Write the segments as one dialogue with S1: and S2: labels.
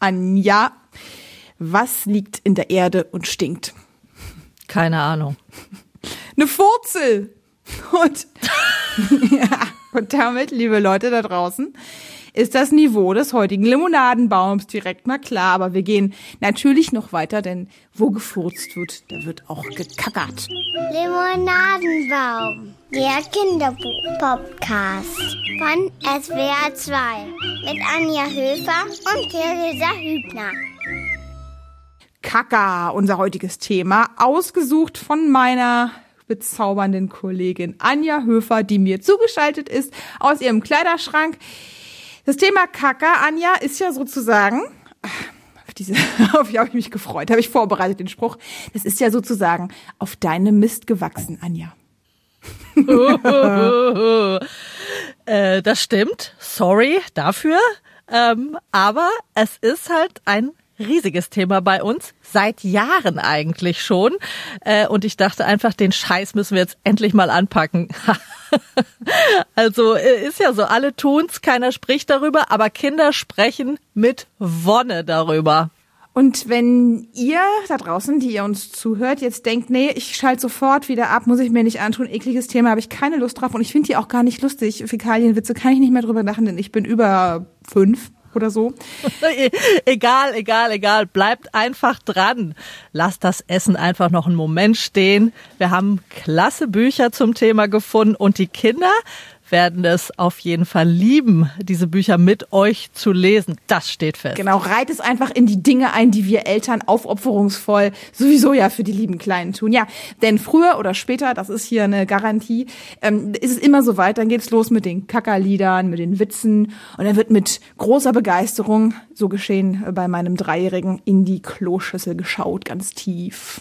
S1: Anja, was liegt in der Erde und stinkt?
S2: Keine Ahnung.
S1: Eine Furzel. Und, ja, und damit, liebe Leute da draußen, ist das Niveau des heutigen Limonadenbaums direkt mal klar. Aber wir gehen natürlich noch weiter, denn wo gefurzt wird, da wird auch gekackert.
S3: Limonadenbaum, der Kinderbuch-Podcast von SWR 2 mit Anja Höfer und Theresa Hübner.
S1: Kaka, unser heutiges Thema, ausgesucht von meiner bezaubernden Kollegin Anja Höfer, die mir zugeschaltet ist aus ihrem Kleiderschrank. Das Thema Kaka, Anja, ist ja sozusagen, auf diese, auf die habe ich mich gefreut, habe ich vorbereitet den Spruch. Das ist ja sozusagen auf deinem Mist gewachsen, Anja.
S2: äh, das stimmt. Sorry dafür. Ähm, aber es ist halt ein riesiges Thema bei uns, seit Jahren eigentlich schon. Äh, und ich dachte einfach, den Scheiß müssen wir jetzt endlich mal anpacken. also äh, ist ja so, alle tun's, keiner spricht darüber, aber Kinder sprechen mit Wonne darüber.
S1: Und wenn ihr da draußen, die ihr uns zuhört, jetzt denkt, nee, ich schalte sofort wieder ab, muss ich mir nicht antun, ekliges Thema, habe ich keine Lust drauf und ich finde die auch gar nicht lustig. Fäkalienwitze kann ich nicht mehr drüber lachen, denn ich bin über fünf oder so.
S2: egal, egal, egal. Bleibt einfach dran. Lasst das Essen einfach noch einen Moment stehen. Wir haben klasse Bücher zum Thema gefunden und die Kinder werden es auf jeden Fall lieben, diese Bücher mit euch zu lesen. Das steht fest.
S1: Genau, reit es einfach in die Dinge ein, die wir Eltern aufopferungsvoll sowieso ja für die lieben Kleinen tun. Ja, denn früher oder später, das ist hier eine Garantie, ähm, ist es immer so weit, dann geht's los mit den Kackerliedern, mit den Witzen und dann wird mit großer Begeisterung, so geschehen bei meinem Dreijährigen, in die Kloschüssel geschaut, ganz tief.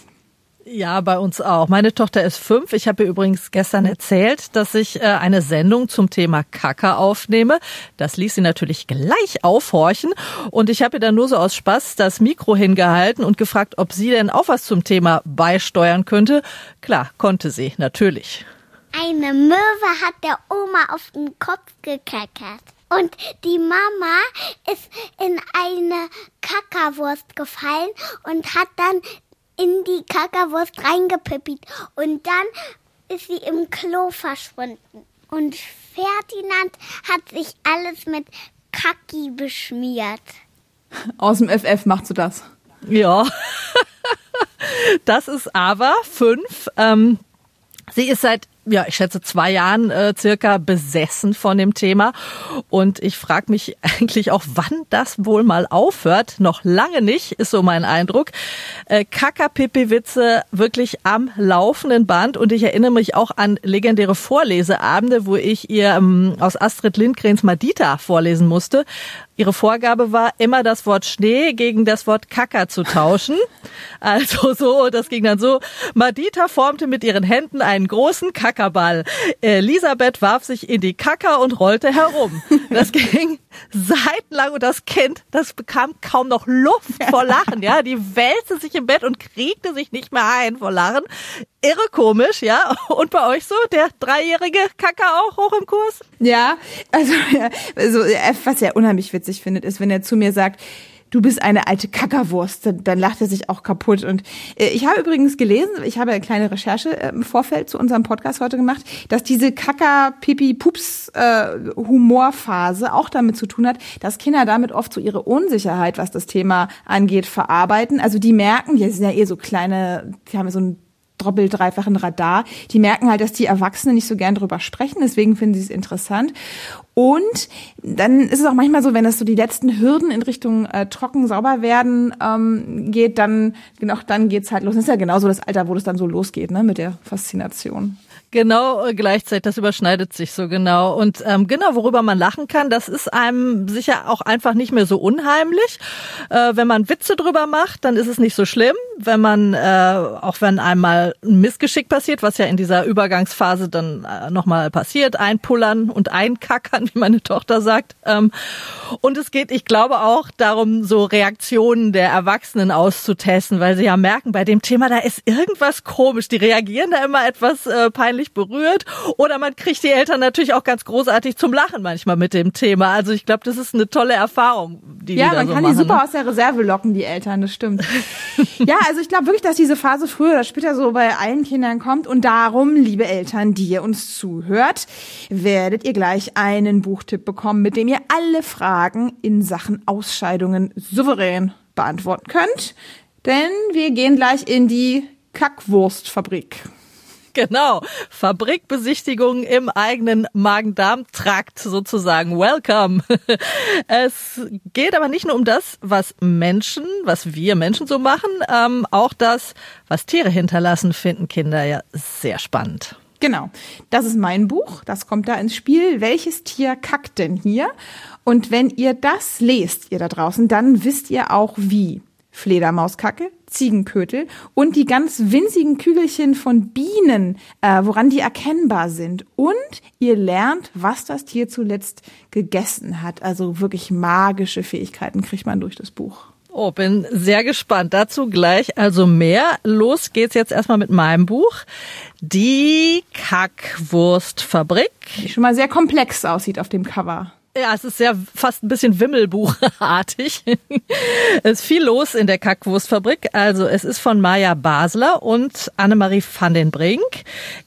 S2: Ja, bei uns auch. Meine Tochter ist fünf. Ich habe ihr übrigens gestern erzählt, dass ich äh, eine Sendung zum Thema Kacke aufnehme. Das ließ sie natürlich gleich aufhorchen. Und ich habe ihr dann nur so aus Spaß das Mikro hingehalten und gefragt, ob sie denn auch was zum Thema beisteuern könnte. Klar, konnte sie, natürlich.
S3: Eine Möwe hat der Oma auf den Kopf gekackert. Und die Mama ist in eine Kackerwurst gefallen und hat dann in die Kackerwurst reingepippit und dann ist sie im Klo verschwunden. Und Ferdinand hat sich alles mit Kacki beschmiert.
S1: Aus dem FF machst du das.
S2: Ja. das ist aber fünf. Ähm, sie ist seit ja, ich schätze zwei Jahren äh, circa besessen von dem Thema. Und ich frage mich eigentlich auch, wann das wohl mal aufhört. Noch lange nicht, ist so mein Eindruck. Äh, Kaka-Pipi-Witze wirklich am laufenden Band. Und ich erinnere mich auch an legendäre Vorleseabende, wo ich ihr ähm, aus Astrid Lindgrens Madita vorlesen musste. Ihre Vorgabe war, immer das Wort Schnee gegen das Wort Kacker zu tauschen. Also so, das ging dann so. Madita formte mit ihren Händen einen großen Kackerball. Elisabeth warf sich in die Kacker und rollte herum. Das ging seitenlang und das Kind, das bekam kaum noch Luft vor Lachen, ja. Die wälzte sich im Bett und kriegte sich nicht mehr ein vor Lachen irre komisch, ja. Und bei euch so, der dreijährige Kacker auch hoch im Kurs?
S1: Ja, also, also was er unheimlich witzig findet, ist, wenn er zu mir sagt, du bist eine alte Kackerwurst, dann, dann lacht er sich auch kaputt. Und äh, ich habe übrigens gelesen, ich habe eine kleine Recherche äh, im Vorfeld zu unserem Podcast heute gemacht, dass diese Kacker-Pipi-Pups-Humorphase äh, auch damit zu tun hat, dass Kinder damit oft so ihre Unsicherheit, was das Thema angeht, verarbeiten. Also die merken, die sind ja eh so kleine, die haben so ein doppelt, dreifachen Radar. Die merken halt, dass die Erwachsenen nicht so gern drüber sprechen, deswegen finden sie es interessant. Und dann ist es auch manchmal so, wenn das so die letzten Hürden in Richtung äh, trocken sauber werden ähm, geht, dann genau dann geht's halt los. Das ist ja genauso das Alter, wo das dann so losgeht, ne, mit der Faszination.
S2: Genau, äh, gleichzeitig, das überschneidet sich so genau. Und ähm, genau, worüber man lachen kann, das ist einem sicher auch einfach nicht mehr so unheimlich. Äh, wenn man Witze drüber macht, dann ist es nicht so schlimm. wenn man, äh, auch wenn einmal ein Missgeschick passiert, was ja in dieser Übergangsphase dann äh, nochmal passiert, einpullern und einkackern, wie meine Tochter sagt. Ähm, und es geht, ich glaube auch darum, so Reaktionen der Erwachsenen auszutesten, weil sie ja merken, bei dem Thema, da ist irgendwas komisch. Die reagieren da immer etwas äh, peinlich berührt oder man kriegt die Eltern natürlich auch ganz großartig zum Lachen manchmal mit dem Thema. Also ich glaube, das ist eine tolle Erfahrung, die
S1: ja,
S2: die
S1: man
S2: so
S1: kann
S2: machen.
S1: die super
S2: ne?
S1: aus der Reserve locken, die Eltern, das stimmt. ja, also ich glaube wirklich, dass diese Phase früher oder später so bei allen Kindern kommt und darum, liebe Eltern, die ihr uns zuhört, werdet ihr gleich einen Buchtipp bekommen, mit dem ihr alle Fragen in Sachen Ausscheidungen souverän beantworten könnt. Denn wir gehen gleich in die Kackwurstfabrik.
S2: Genau. Fabrikbesichtigung im eigenen Magen-Darm-Trakt sozusagen. Welcome. Es geht aber nicht nur um das, was Menschen, was wir Menschen so machen, ähm, auch das, was Tiere hinterlassen, finden Kinder ja sehr spannend.
S1: Genau. Das ist mein Buch. Das kommt da ins Spiel. Welches Tier kackt denn hier? Und wenn ihr das lest, ihr da draußen, dann wisst ihr auch wie. Fledermauskacke, Ziegenkötel und die ganz winzigen Kügelchen von Bienen, äh, woran die erkennbar sind. Und ihr lernt, was das Tier zuletzt gegessen hat. Also wirklich magische Fähigkeiten kriegt man durch das Buch.
S2: Oh, bin sehr gespannt. Dazu gleich also mehr. Los geht's jetzt erstmal mit meinem Buch. Die Kackwurstfabrik.
S1: Die schon mal sehr komplex aussieht auf dem Cover.
S2: Ja, es ist sehr fast ein bisschen Wimmelbuchartig. es ist viel los in der Kackwurstfabrik. Also es ist von Maja Basler und Annemarie van den Brink,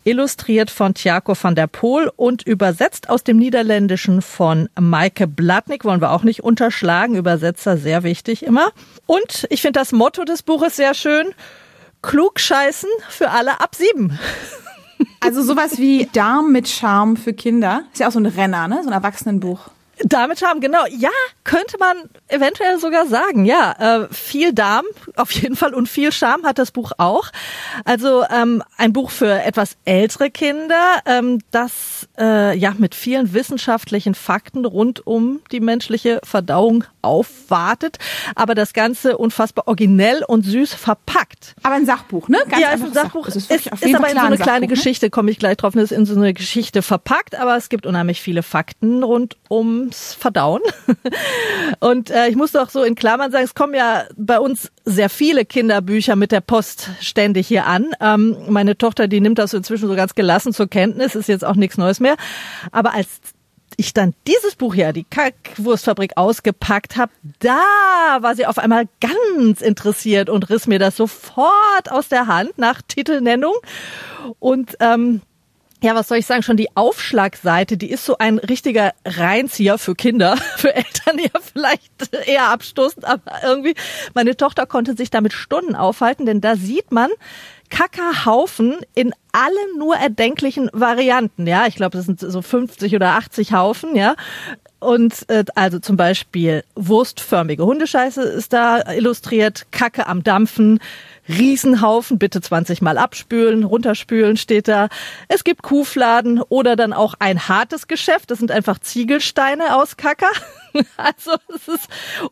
S2: illustriert von Tjako van der Poel und übersetzt aus dem Niederländischen von Maike Blatnik. Wollen wir auch nicht unterschlagen. Übersetzer sehr wichtig immer. Und ich finde das Motto des Buches sehr schön. Klug scheißen für alle ab sieben.
S1: Also sowas wie Darm mit Charme für Kinder. Ist ja auch so ein Renner, ne? So ein Erwachsenenbuch.
S2: Damit haben, genau. Ja, könnte man eventuell sogar sagen. Ja, äh, viel Darm auf jeden Fall und viel Charme hat das Buch auch. Also ähm, ein Buch für etwas ältere Kinder, ähm, das äh, ja mit vielen wissenschaftlichen Fakten rund um die menschliche Verdauung aufwartet, aber das Ganze unfassbar originell und süß verpackt.
S1: Aber ein Sachbuch, ne?
S2: ja, ist ein Sachbuch.
S1: Es
S2: ist,
S1: ist,
S2: ist, aber in so eine kleine
S1: Sachbuch, ne?
S2: Geschichte, komme ich gleich drauf. Es ist in so eine Geschichte verpackt, aber es gibt unheimlich viele Fakten rund ums Verdauen. Und äh, ich muss doch so in Klammern sagen, es kommen ja bei uns sehr viele Kinderbücher mit der Post ständig hier an. Ähm, meine Tochter, die nimmt das inzwischen so ganz gelassen zur Kenntnis, ist jetzt auch nichts Neues mehr. Aber als ich dann dieses Buch hier, die Kackwurstfabrik, ausgepackt habe, da war sie auf einmal ganz interessiert und riss mir das sofort aus der Hand nach Titelnennung. Und ähm, ja, was soll ich sagen? Schon die Aufschlagseite, die ist so ein richtiger Reinzieher für Kinder, für Eltern ja vielleicht eher abstoßend, aber irgendwie, meine Tochter konnte sich damit Stunden aufhalten, denn da sieht man Kackerhaufen in allen nur erdenklichen Varianten. Ja, ich glaube, das sind so 50 oder 80 Haufen, ja. Und äh, also zum Beispiel wurstförmige Hundescheiße ist da illustriert, Kacke am Dampfen, Riesenhaufen, bitte 20 Mal abspülen, runterspülen steht da. Es gibt Kuhfladen oder dann auch ein hartes Geschäft. Das sind einfach Ziegelsteine aus Kacker. Also es ist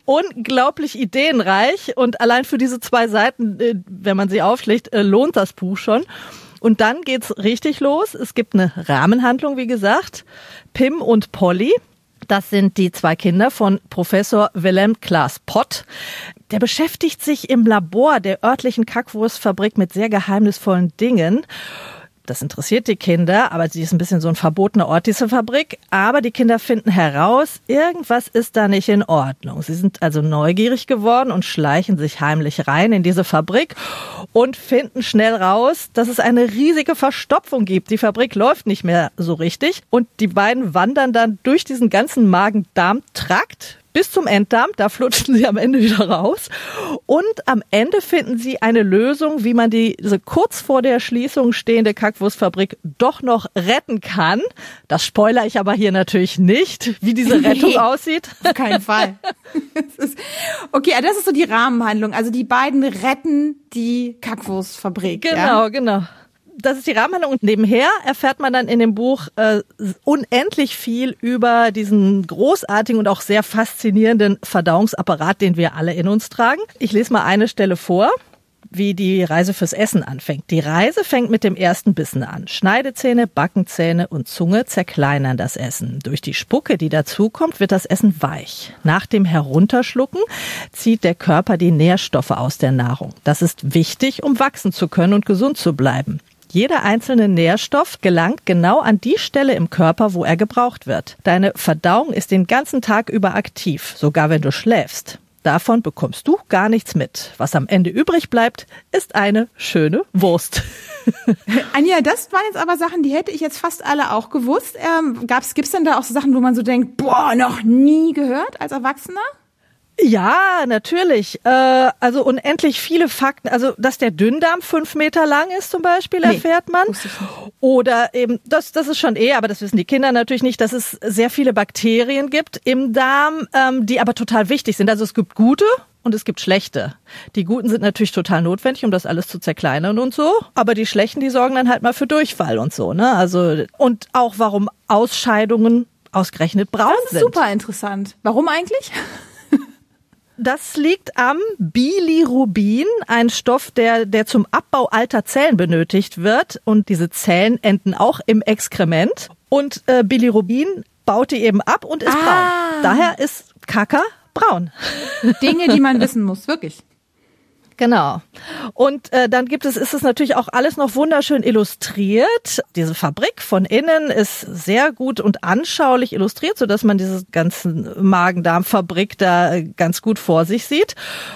S2: unglaublich ideenreich und allein für diese zwei Seiten, äh, wenn man sie aufschlägt, äh, lohnt das Buch schon. Und dann geht's richtig los. Es gibt eine Rahmenhandlung, wie gesagt. Pim und Polly. Das sind die zwei Kinder von Professor Willem Klaas Pott. Der beschäftigt sich im Labor der örtlichen Kackwurstfabrik mit sehr geheimnisvollen Dingen. Das interessiert die Kinder, aber sie ist ein bisschen so ein verbotener Ort, diese Fabrik. Aber die Kinder finden heraus, irgendwas ist da nicht in Ordnung. Sie sind also neugierig geworden und schleichen sich heimlich rein in diese Fabrik und finden schnell raus, dass es eine riesige Verstopfung gibt. Die Fabrik läuft nicht mehr so richtig und die beiden wandern dann durch diesen ganzen Magen-Darm-Trakt bis zum Enddarm, da flutschen sie am Ende wieder raus. Und am Ende finden sie eine Lösung, wie man diese kurz vor der Schließung stehende Kackwurstfabrik doch noch retten kann. Das spoiler ich aber hier natürlich nicht, wie diese Rettung
S1: Nee.
S2: aussieht.
S1: Auf keinen Fall. Okay, das ist so die Rahmenhandlung. Also die beiden retten die Kackwurstfabrik.
S2: Genau,
S1: Ja?
S2: genau. Das ist die Rahmenhandlung. Und nebenher erfährt man dann in dem Buch äh, unendlich viel über diesen großartigen und auch sehr faszinierenden Verdauungsapparat, den wir alle in uns tragen. Ich lese mal eine Stelle vor. wie die Reise fürs Essen anfängt. Die Reise fängt mit dem ersten Bissen an. Schneidezähne, Backenzähne und Zunge zerkleinern das Essen. Durch die Spucke, die dazukommt, wird das Essen weich. Nach dem Herunterschlucken zieht der Körper die Nährstoffe aus der Nahrung. Das ist wichtig, um wachsen zu können und gesund zu bleiben. Jeder einzelne Nährstoff gelangt genau an die Stelle im Körper, wo er gebraucht wird. Deine Verdauung ist den ganzen Tag über aktiv, sogar wenn du schläfst. Davon bekommst du gar nichts mit. Was am Ende übrig bleibt, ist eine schöne Wurst.
S1: Anja, das waren jetzt aber Sachen, die hätte ich jetzt fast alle auch gewusst. Ähm, gab's, gibt's denn da auch so Sachen, wo man so denkt, boah, noch nie gehört als Erwachsener?
S2: Ja, natürlich. Äh, also unendlich viele Fakten. Also, dass der Dünndarm fünf Meter lang ist zum Beispiel, nee, erfährt man. Oder eben, das, das ist schon eh, aber das wissen die Kinder natürlich nicht, dass es sehr viele Bakterien gibt im Darm, ähm, die aber total wichtig sind. Also es gibt gute und es gibt schlechte. Die guten sind natürlich total notwendig, um das alles zu zerkleinern und so. Aber die schlechten, die sorgen dann halt mal für Durchfall und so, ne? Also, und auch warum Ausscheidungen ausgerechnet braun sind.
S1: Das ist sind. super interessant. Warum eigentlich?
S2: Das liegt am Bilirubin, ein Stoff, der, der zum Abbau alter Zellen benötigt wird. Und diese Zellen enden auch im Exkrement. Und äh, Bilirubin baut die eben ab und ist ah. braun. Daher ist Kaka braun.
S1: Dinge, die man wissen muss, wirklich.
S2: Genau. Und äh, dann gibt es, ist es natürlich auch alles noch wunderschön illustriert. Diese Fabrik von innen ist sehr gut und anschaulich illustriert, so dass man diese ganzen Magen-Darm-Fabrik da äh, ganz gut vor sich sieht.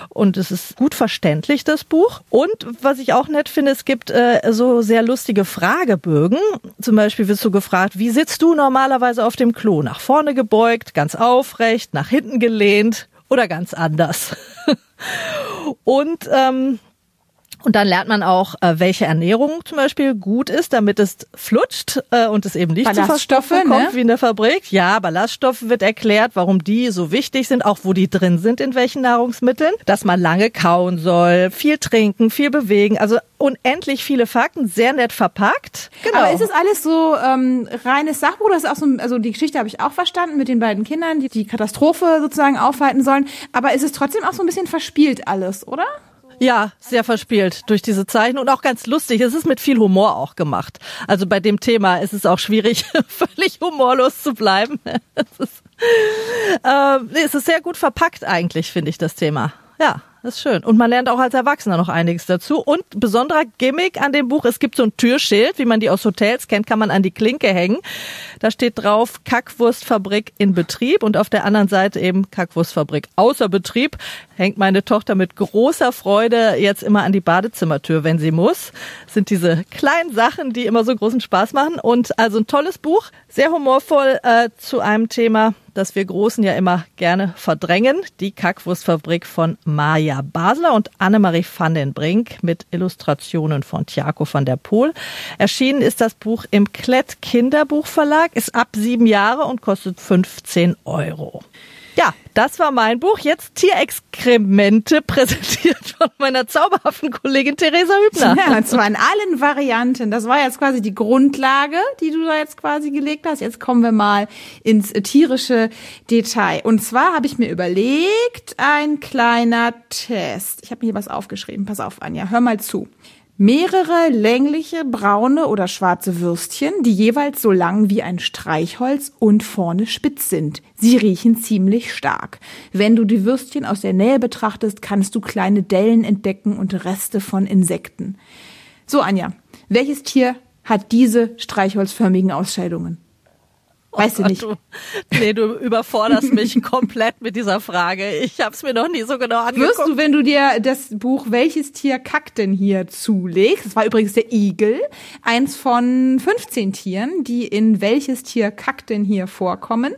S2: Und es ist gut verständlich, das Buch. Und was ich auch nett finde, es gibt äh, so sehr lustige Fragebögen. Zum Beispiel wirst du gefragt, wie sitzt du normalerweise auf dem Klo? Nach vorne gebeugt, ganz aufrecht, nach hinten gelehnt oder ganz anders. Und ähm, und dann lernt man auch, äh, welche Ernährung zum Beispiel gut ist, damit es flutscht äh, und es eben nicht zu Verstoffen kommt ne? wie in der Fabrik. Ja, Ballaststoffe wird erklärt, warum die so wichtig sind, auch wo die drin sind, in welchen Nahrungsmitteln. Dass man lange kauen soll, viel trinken, viel bewegen. Also unendlich viele Fakten, sehr nett verpackt.
S1: Genau. Aber ist es alles so ähm, reines Sachbuch? Das ist auch so, also die Geschichte habe ich auch verstanden mit den beiden Kindern, die die Katastrophe sozusagen aufhalten sollen. Aber ist es trotzdem auch so ein bisschen verspielt alles, oder?
S2: Ja, sehr verspielt durch diese Zeichen und auch ganz lustig. Es ist mit viel Humor auch gemacht. Also bei dem Thema ist es auch schwierig, völlig humorlos zu bleiben. es, ist, äh, es ist sehr gut verpackt eigentlich, finde ich, das Thema. Ja, ist schön. Und man lernt auch als Erwachsener noch einiges dazu. Und besonderer Gimmick an dem Buch, es gibt so ein Türschild, wie man die aus Hotels kennt, kann man an die Klinke hängen. Da steht drauf Kackwurstfabrik in Betrieb und auf der anderen Seite eben Kackwurstfabrik außer Betrieb. Hängt meine Tochter mit großer Freude jetzt immer an die Badezimmertür, wenn sie muss. Das sind diese kleinen Sachen, die immer so großen Spaß machen. Und also ein tolles Buch, sehr humorvoll äh, zu einem Thema, das wir Großen ja immer gerne verdrängen. Die Kackwurstfabrik von Maja Basler und Annemarie van den Brink mit Illustrationen von Tiago van der Poel. Erschienen ist das Buch im Klett Kinderbuchverlag, ist ab sieben Jahre und kostet 15 Euro. Ja, das war mein Buch. Jetzt Tierexkremente, präsentiert von meiner zauberhaften Kollegin Theresa Hübner.
S1: Ja, und zwar in allen Varianten. Das war jetzt quasi die Grundlage, die du da jetzt quasi gelegt hast. Jetzt kommen wir mal ins tierische Detail. Und zwar habe ich mir überlegt, ein kleiner Test. Ich habe mir hier was aufgeschrieben. Pass auf, Anja, hör mal zu. Mehrere längliche braune oder schwarze Würstchen, die jeweils so lang wie ein Streichholz und vorne spitz sind. Sie riechen ziemlich stark. Wenn du die Würstchen aus der Nähe betrachtest, kannst du kleine Dellen entdecken und Reste von Insekten. So, Anja, welches Tier hat diese streichholzförmigen Ausscheidungen? Weißt oh du nicht? Du,
S2: nee, du überforderst mich komplett mit dieser Frage. Ich habe es mir noch nie so genau angeguckt.
S1: Wirst du, wenn du dir das Buch Welches Tier kackt denn hier zulegst, das war übrigens der Igel, eins von 15 Tieren, die in Welches Tier kackt denn hier vorkommen.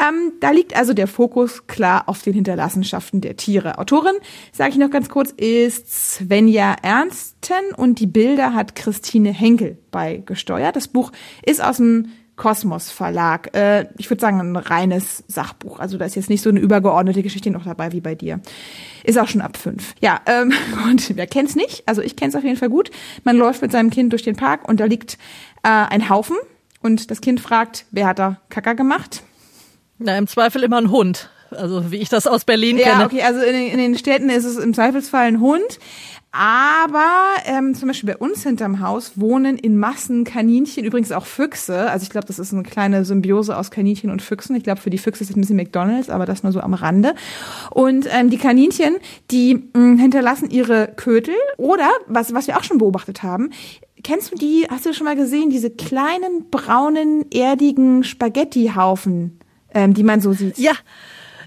S1: Ähm, da liegt also der Fokus klar auf den Hinterlassenschaften der Tiere. Autorin, sage ich noch ganz kurz, ist Svenja Ernsten und die Bilder hat Christine Henkel beigesteuert. Das Buch ist aus dem Kosmos Verlag. Äh, ich würde sagen, ein reines Sachbuch. Also da ist jetzt nicht so eine übergeordnete Geschichte noch dabei wie bei dir. Ist auch schon ab fünf. Ja, ähm, und wer kennt's nicht? Also ich kenn's auf jeden Fall gut. Man läuft mit seinem Kind durch den Park und da liegt äh, ein Haufen und das Kind fragt, wer hat da Kacker gemacht?
S2: Na, im Zweifel immer ein Hund. Also wie ich das aus Berlin ja, kenne.
S1: Ja, okay, also in in den Städten ist es im Zweifelsfall ein Hund. Aber ähm, zum Beispiel bei uns hinterm Haus wohnen in Massen Kaninchen, übrigens auch Füchse. Also ich glaube, das ist eine kleine Symbiose aus Kaninchen und Füchsen. Ich glaube, für die Füchse ist es ein bisschen McDonalds, aber das nur so am Rande. Und ähm, die Kaninchen, die mh, hinterlassen ihre Kötel oder, was, was wir auch schon beobachtet haben, kennst du die, hast du schon mal gesehen, diese kleinen, braunen, erdigen Spaghetti-Haufen, ähm, die man so sieht?
S2: Ja.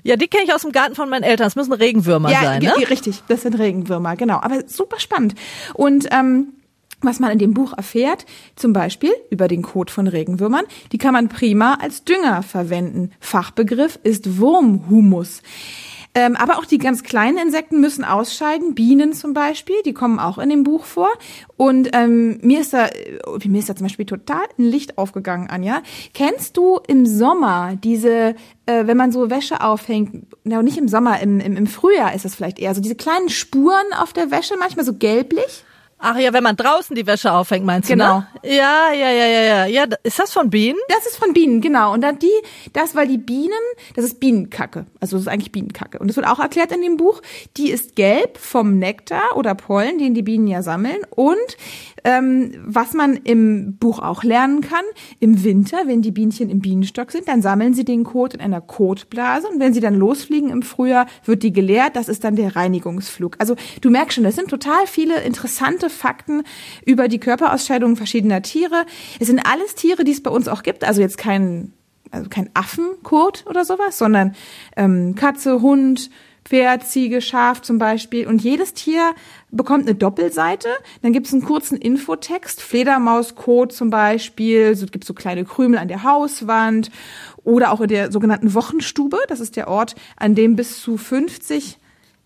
S2: Ja, die kenne ich aus dem Garten von meinen Eltern. Das müssen Regenwürmer
S1: ja,
S2: sein, ne?
S1: richtig, das sind Regenwürmer, genau. Aber super spannend. Und ähm, was man in dem Buch erfährt, zum Beispiel über den Kot von Regenwürmern, die kann man prima als Dünger verwenden. Fachbegriff ist Wurmhumus. Ähm, aber auch die ganz kleinen Insekten müssen ausscheiden, Bienen zum Beispiel, die kommen auch in dem Buch vor. Und ähm, mir ist da, äh, mir ist da zum Beispiel total ein Licht aufgegangen, Anja. Kennst du im Sommer diese, äh, wenn man so Wäsche aufhängt, na nicht im Sommer, im, im, im Frühjahr ist das vielleicht eher so diese kleinen Spuren auf der Wäsche, manchmal so gelblich?
S2: Ach ja, wenn man draußen die Wäsche aufhängt, meinst du,
S1: Genau.
S2: ne? Ja, ja, ja, ja, ja. Ja, ist das von Bienen?
S1: Das ist von Bienen, genau. Und dann die, das, weil die Bienen, das ist Bienenkacke. Also das ist eigentlich Bienenkacke. Und das wird auch erklärt in dem Buch. Die ist gelb vom Nektar oder Pollen, den die Bienen ja sammeln. Und ähm, was man im Buch auch lernen kann, im Winter, wenn die Bienchen im Bienenstock sind, dann sammeln sie den Kot in einer Kotblase. Und wenn sie dann losfliegen im Frühjahr, wird die geleert. Das ist dann der Reinigungsflug. Also du merkst schon, das sind total viele interessante Fakten über die Körperausscheidungen verschiedener Tiere. Es sind alles Tiere, die es bei uns auch gibt. Also jetzt kein, also kein Affenkot oder sowas, sondern ähm, Katze, Hund, Pferd, Ziege, Schaf zum Beispiel. Und jedes Tier bekommt eine Doppelseite. Dann gibt es einen kurzen Infotext. Fledermauskot zum Beispiel. Es gibt so kleine Krümel an der Hauswand. Oder auch in der sogenannten Wochenstube. Das ist der Ort, an dem bis zu 50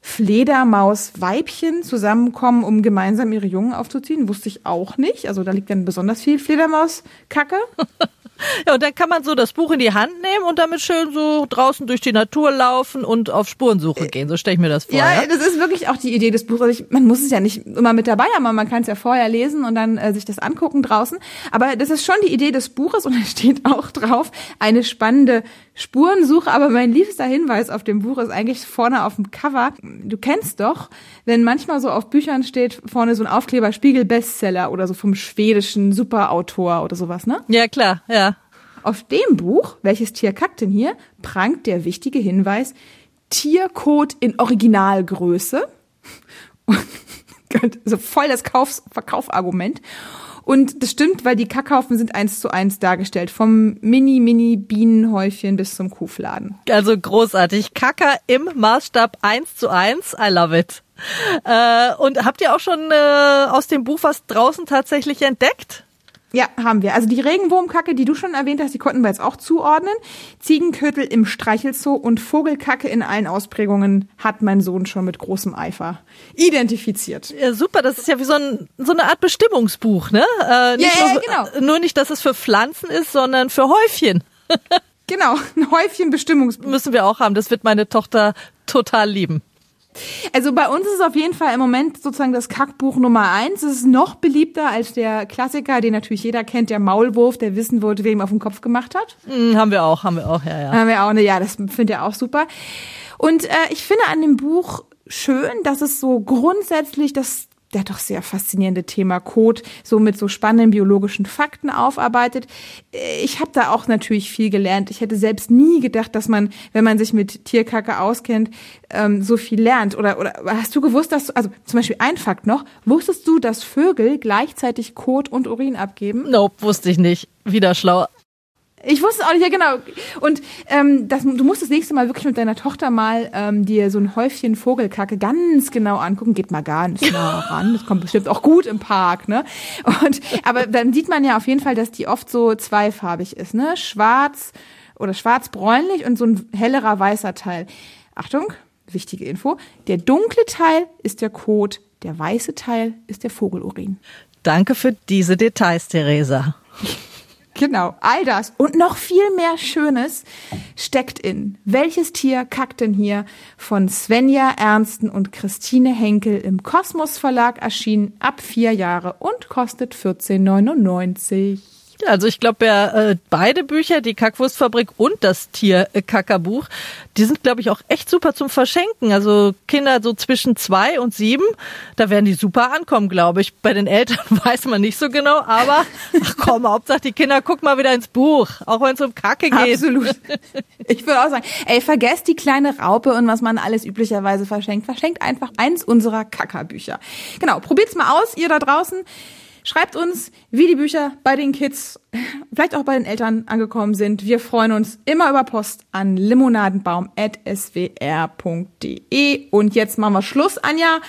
S1: Fledermausweibchen zusammenkommen, um gemeinsam ihre Jungen aufzuziehen. Wusste ich auch nicht. Also da liegt dann besonders viel Fledermauskacke.
S2: Ja, und dann kann man so das Buch in die Hand nehmen und damit schön so draußen durch die Natur laufen und auf Spurensuche gehen. So stelle ich mir das vor.
S1: Ja,
S2: Ja,
S1: das ist wirklich auch die Idee des Buchs. Also ich, man muss es ja nicht immer mit dabei haben, aber man kann es ja vorher lesen und dann äh, sich das angucken draußen. Aber das ist schon die Idee des Buches und da steht auch drauf eine spannende Spurensuche. Aber mein liebster Hinweis auf dem Buch ist eigentlich vorne auf dem Cover. Du kennst doch, wenn manchmal so auf Büchern steht vorne so ein Aufkleber Spiegel Bestseller oder so vom schwedischen Superautor oder sowas, ne?
S2: ja klar, ja.
S1: Auf dem Buch, welches Tier kackt denn hier, prangt der wichtige Hinweis Tiercode in Originalgröße. also voll das Kaufs Verkaufargument. Und das stimmt, weil die Kackhaufen sind eins zu eins dargestellt. Vom Mini-Mini-Bienenhäufchen bis zum Kuhfladen.
S2: Also großartig. Kacker im Maßstab 1 zu 1. I love it. Äh, und habt ihr auch schon äh, aus dem Buch was draußen tatsächlich entdeckt?
S1: Ja, haben wir. Also die Regenwurmkacke, die du schon erwähnt hast, die konnten wir jetzt auch zuordnen. Ziegenkötel im Streichelzoo und Vogelkacke in allen Ausprägungen hat mein Sohn schon mit großem Eifer identifiziert.
S2: Ja, super, das ist ja wie so, ein, so eine Art Bestimmungsbuch, ne? Äh,
S1: Ja, ja,
S2: nur,
S1: genau.
S2: äh, nur nicht, dass es für Pflanzen ist, sondern für Häufchen.
S1: Genau, ein Häufchen Bestimmungsbuch.
S2: Müssen wir auch haben. Das wird meine Tochter total lieben.
S1: Also bei uns ist es auf jeden Fall im Moment sozusagen das Kackbuch Nummer eins. Es ist noch beliebter als der Klassiker, den natürlich jeder kennt, der Maulwurf, der wissen wollte, wer ihm auf den Kopf gemacht hat.
S2: Hm, haben wir auch, haben wir auch, ja, ja.
S1: Haben wir auch eine, ja, das finde ich auch super. Und äh, ich finde an dem Buch schön, dass es so grundsätzlich das der doch sehr faszinierende Thema Code so mit so spannenden biologischen Fakten aufarbeitet. Äh, Ich habe da auch natürlich viel gelernt. Ich hätte selbst nie gedacht, dass man, wenn man sich mit Tierkacke auskennt, ähm, so viel lernt. Oder, oder hast du gewusst, dass, also zum Beispiel ein Fakt noch, wusstest du, dass Vögel gleichzeitig Kot und Urin abgeben?
S2: Nope, wusste ich nicht. Wieder schlau.
S1: Ich wusste auch nicht, ja genau. Und ähm, das, du musst das nächste Mal wirklich mit deiner Tochter mal ähm, dir so ein Häufchen Vogelkacke ganz genau angucken. Geht mal ganz nah ran. Das kommt bestimmt auch gut im Park, ne? Und aber dann sieht man ja auf jeden Fall, dass die oft so zweifarbig ist, ne? Schwarz oder schwarz-bräunlich und so ein hellerer weißer Teil. Achtung, wichtige Info. Der dunkle Teil ist der Kot, der weiße Teil ist der Vogelurin.
S2: Danke für diese Details, Theresa.
S1: Genau, all das und noch viel mehr Schönes steckt in Welches Tier kackt denn hier von Svenja Ernsten und Christine Henkel im Kosmos Verlag erschienen ab vier Jahre und kostet 14,99.
S2: Also ich glaube ja, äh, beide Bücher, die Kackwurstfabrik und das Tier-Kackerbuch, die sind, glaube ich, auch echt super zum Verschenken. Also Kinder so zwischen zwei und sieben, da werden die super ankommen, glaube ich. Bei den Eltern weiß man nicht so genau, aber ach komm, Hauptsache die Kinder guck mal wieder ins Buch, auch wenn es um Kacke geht.
S1: Absolut. Ich würde auch sagen, ey, vergesst die kleine Raupe und was man alles üblicherweise verschenkt. Verschenkt einfach eins unserer Kackerbücher. Genau, probiert's mal aus, ihr da draußen. Schreibt uns, wie die Bücher bei den Kids, vielleicht auch bei den Eltern angekommen sind. Wir freuen uns immer über Post an limonadenbaum.swr.de. Und jetzt machen wir Schluss, Anja,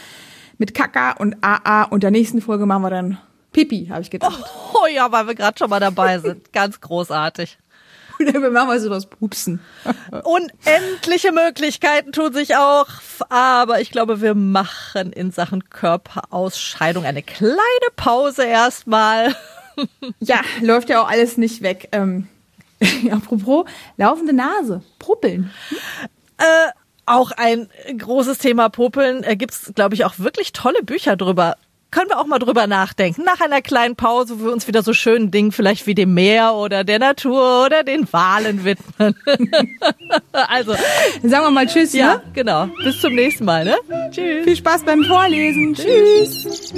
S1: mit Kaka und AA. Und der nächsten Folge machen wir dann Pipi, habe ich gedacht.
S2: Oh, oh ja, weil wir gerade schon mal dabei sind. Ganz großartig.
S1: Wir machen mal so was Pupsen.
S2: Unendliche Möglichkeiten tun sich auch, aber ich glaube, wir machen in Sachen Körperausscheidung eine kleine Pause erstmal.
S1: Ja, läuft ja auch alles nicht weg. Ähm, apropos, laufende Nase, Puppeln.
S2: Äh, auch ein großes Thema Popeln. Äh, gibt's, glaube ich, auch wirklich tolle Bücher drüber können wir auch mal drüber nachdenken. Nach einer kleinen Pause, wo wir uns wieder so schönen Dingen vielleicht wie dem Meer oder der Natur oder den Walen widmen.
S1: also, sagen wir mal Tschüss.
S2: Ja, ne? genau. Bis zum nächsten Mal. Ne?
S1: Tschüss. Viel Spaß beim Vorlesen. Tschüss. tschüss.